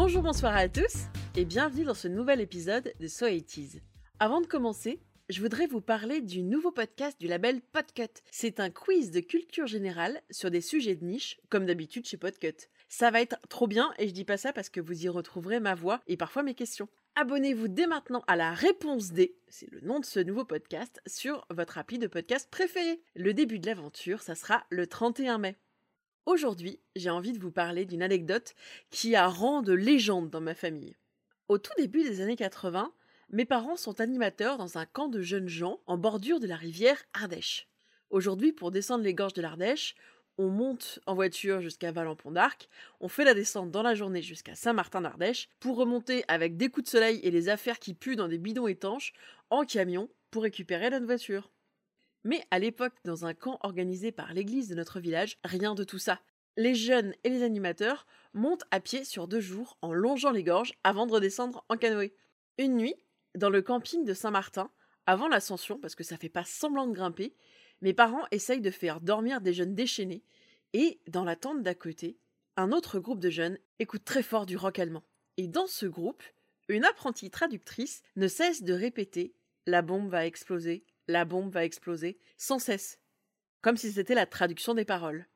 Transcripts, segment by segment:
Bonjour, bonsoir à tous et bienvenue dans ce nouvel épisode de So 80 Avant de commencer, je voudrais vous parler du nouveau podcast du label Podcut. C'est un quiz de culture générale sur des sujets de niche, comme d'habitude chez Podcut. Ça va être trop bien et je dis pas ça parce que vous y retrouverez ma voix et parfois mes questions. Abonnez-vous dès maintenant à la réponse D, c'est le nom de ce nouveau podcast, sur votre appli de podcast préféré. Le début de l'aventure, ça sera le 31 mai. Aujourd'hui, j'ai envie de vous parler d'une anecdote qui a rang de légende dans ma famille. Au tout début des années 80, mes parents sont animateurs dans un camp de jeunes gens en bordure de la rivière Ardèche. Aujourd'hui, pour descendre les gorges de l'Ardèche, on monte en voiture jusqu'à Valence-Pont d'Arc, on fait la descente dans la journée jusqu'à Saint-Martin-d'Ardèche, pour remonter avec des coups de soleil et les affaires qui puent dans des bidons étanches, en camion, pour récupérer notre voiture. Mais à l'époque, dans un camp organisé par l'église de notre village, rien de tout ça. Les jeunes et les animateurs montent à pied sur deux jours en longeant les gorges avant de redescendre en canoë. Une nuit, dans le camping de Saint-Martin, avant l'ascension, parce que ça fait pas semblant de grimper, mes parents essayent de faire dormir des jeunes déchaînés, et, dans la tente d'à côté, un autre groupe de jeunes écoute très fort du rock allemand. Et dans ce groupe, une apprentie traductrice ne cesse de répéter La bombe va exploser, la bombe va exploser, sans cesse, comme si c'était la traduction des paroles.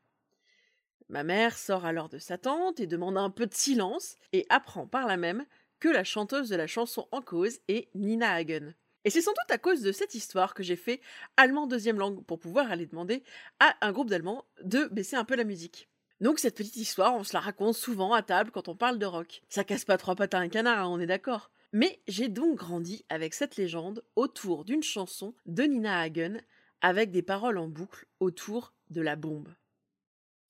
Ma mère sort alors de sa tente et demande un peu de silence, et apprend par là même que la chanteuse de la chanson en cause est Nina Hagen. Et c'est sans doute à cause de cette histoire que j'ai fait allemand deuxième langue pour pouvoir aller demander à un groupe d'Allemands de baisser un peu la musique. Donc cette petite histoire, on se la raconte souvent à table quand on parle de rock. Ça casse pas trois pattes à un canard, hein, on est d'accord. Mais j'ai donc grandi avec cette légende autour d'une chanson de Nina Hagen avec des paroles en boucle autour de la bombe.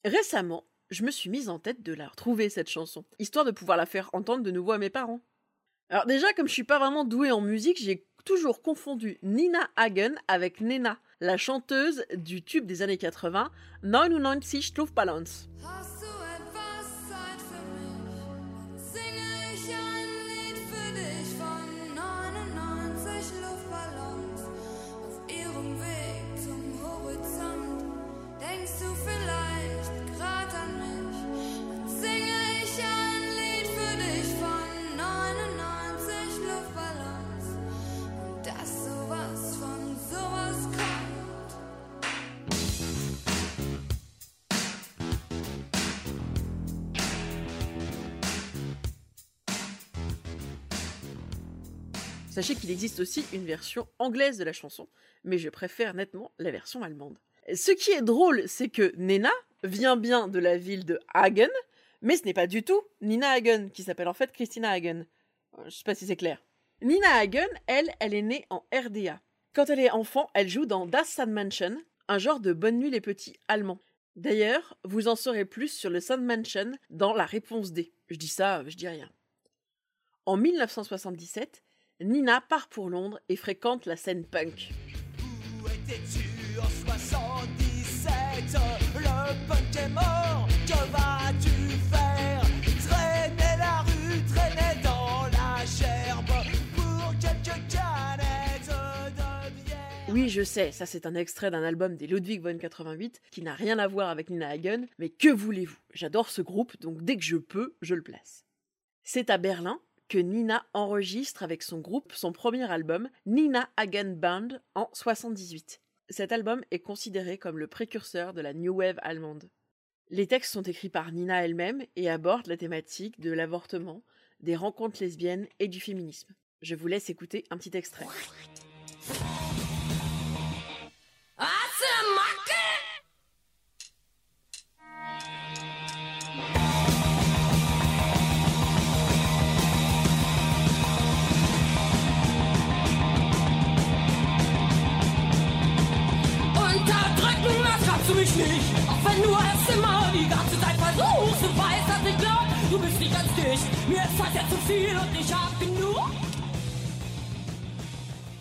Récemment, je me suis mise en tête de la retrouver cette chanson, histoire de pouvoir la faire entendre de nouveau à mes parents. Alors déjà, comme je suis pas vraiment douée en musique, j'ai toujours confondu Nina Hagen avec Nena, la chanteuse du tube des années 80, 99 Luftballons. Sachez qu'il existe aussi une version anglaise de la chanson, mais je préfère nettement la version allemande. Ce qui est drôle, c'est que Nena vient bien de la ville de Hagen, mais ce n'est pas du tout Nina Hagen, qui s'appelle en fait Christina Hagen. Euh, je sais pas si c'est clair. Nina Hagen, elle, elle est née en RDA. Quand elle est enfant, elle joue dans Das Sandmansion, un genre de Bonne nuit les petits allemand. D'ailleurs, vous en saurez plus sur le Sandmansion dans la réponse D. Je dis ça, je dis rien. En 1977, Nina part pour Londres et fréquente la scène punk. Où étais-tu en 77 Le punk est mort, que vas-tu faire? Traîner la rue, traîner dans la gerbe pour quelques canettes de bière. Oui, je sais, ça c'est un extrait d'un album des Ludwig von 88 qui n'a rien à voir avec Nina Hagen, mais que voulez-vous? J'adore ce groupe, donc dès que je peux, je le place. C'est à Berlin que Nina enregistre avec son groupe son premier album, Nina Hagen Band, en 78. Cet album est considéré comme le précurseur de la New Wave allemande. Les textes sont écrits par Nina elle-même et abordent la thématique de l'avortement, des rencontres lesbiennes et du féminisme. Je vous laisse écouter un petit extrait.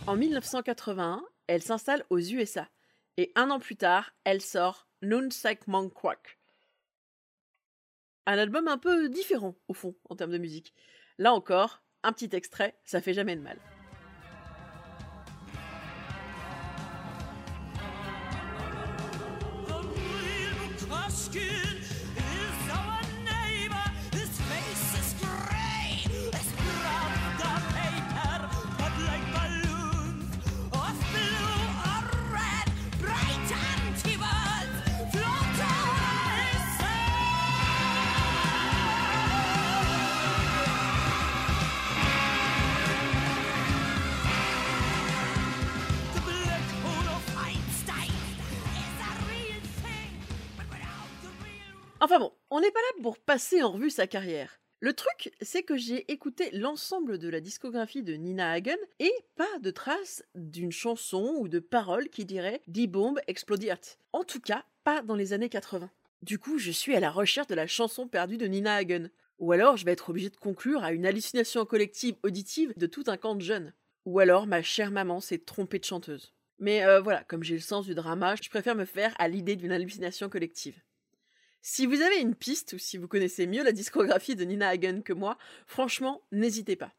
En 1981, elle s'installe aux USA et un an plus tard, elle sort Nun Sek Monk Quack. Un album un peu différent, au fond, en termes de musique. Là encore, un petit extrait, ça fait jamais de mal. kids. Enfin bon, on n'est pas là pour passer en revue sa carrière. Le truc, c'est que j'ai écouté l'ensemble de la discographie de Nina Hagen et pas de traces d'une chanson ou de paroles qui dirait Die Bomb explodiert. En tout cas, pas dans les années 80. Du coup, je suis à la recherche de la chanson perdue de Nina Hagen. Ou alors, je vais être obligé de conclure à une hallucination collective auditive de tout un camp de jeunes. Ou alors, ma chère maman s'est trompée de chanteuse. Mais euh, voilà, comme j'ai le sens du drama, je préfère me faire à l'idée d'une hallucination collective. Si vous avez une piste ou si vous connaissez mieux la discographie de Nina Hagen que moi, franchement, n'hésitez pas.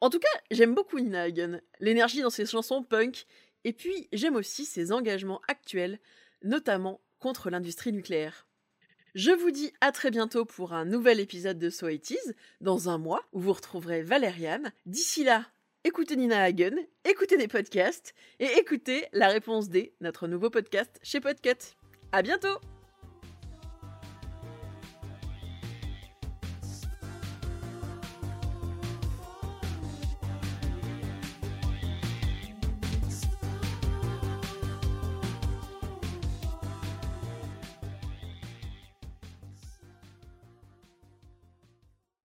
En tout cas, j'aime beaucoup Nina Hagen, l'énergie dans ses chansons punk, et puis j'aime aussi ses engagements actuels, notamment contre l'industrie nucléaire. Je vous dis à très bientôt pour un nouvel épisode de So dans un mois, où vous retrouverez Valériane. D'ici là, écoutez Nina Hagen, écoutez des podcasts, et écoutez La Réponse D, notre nouveau podcast chez Podcut. À bientôt!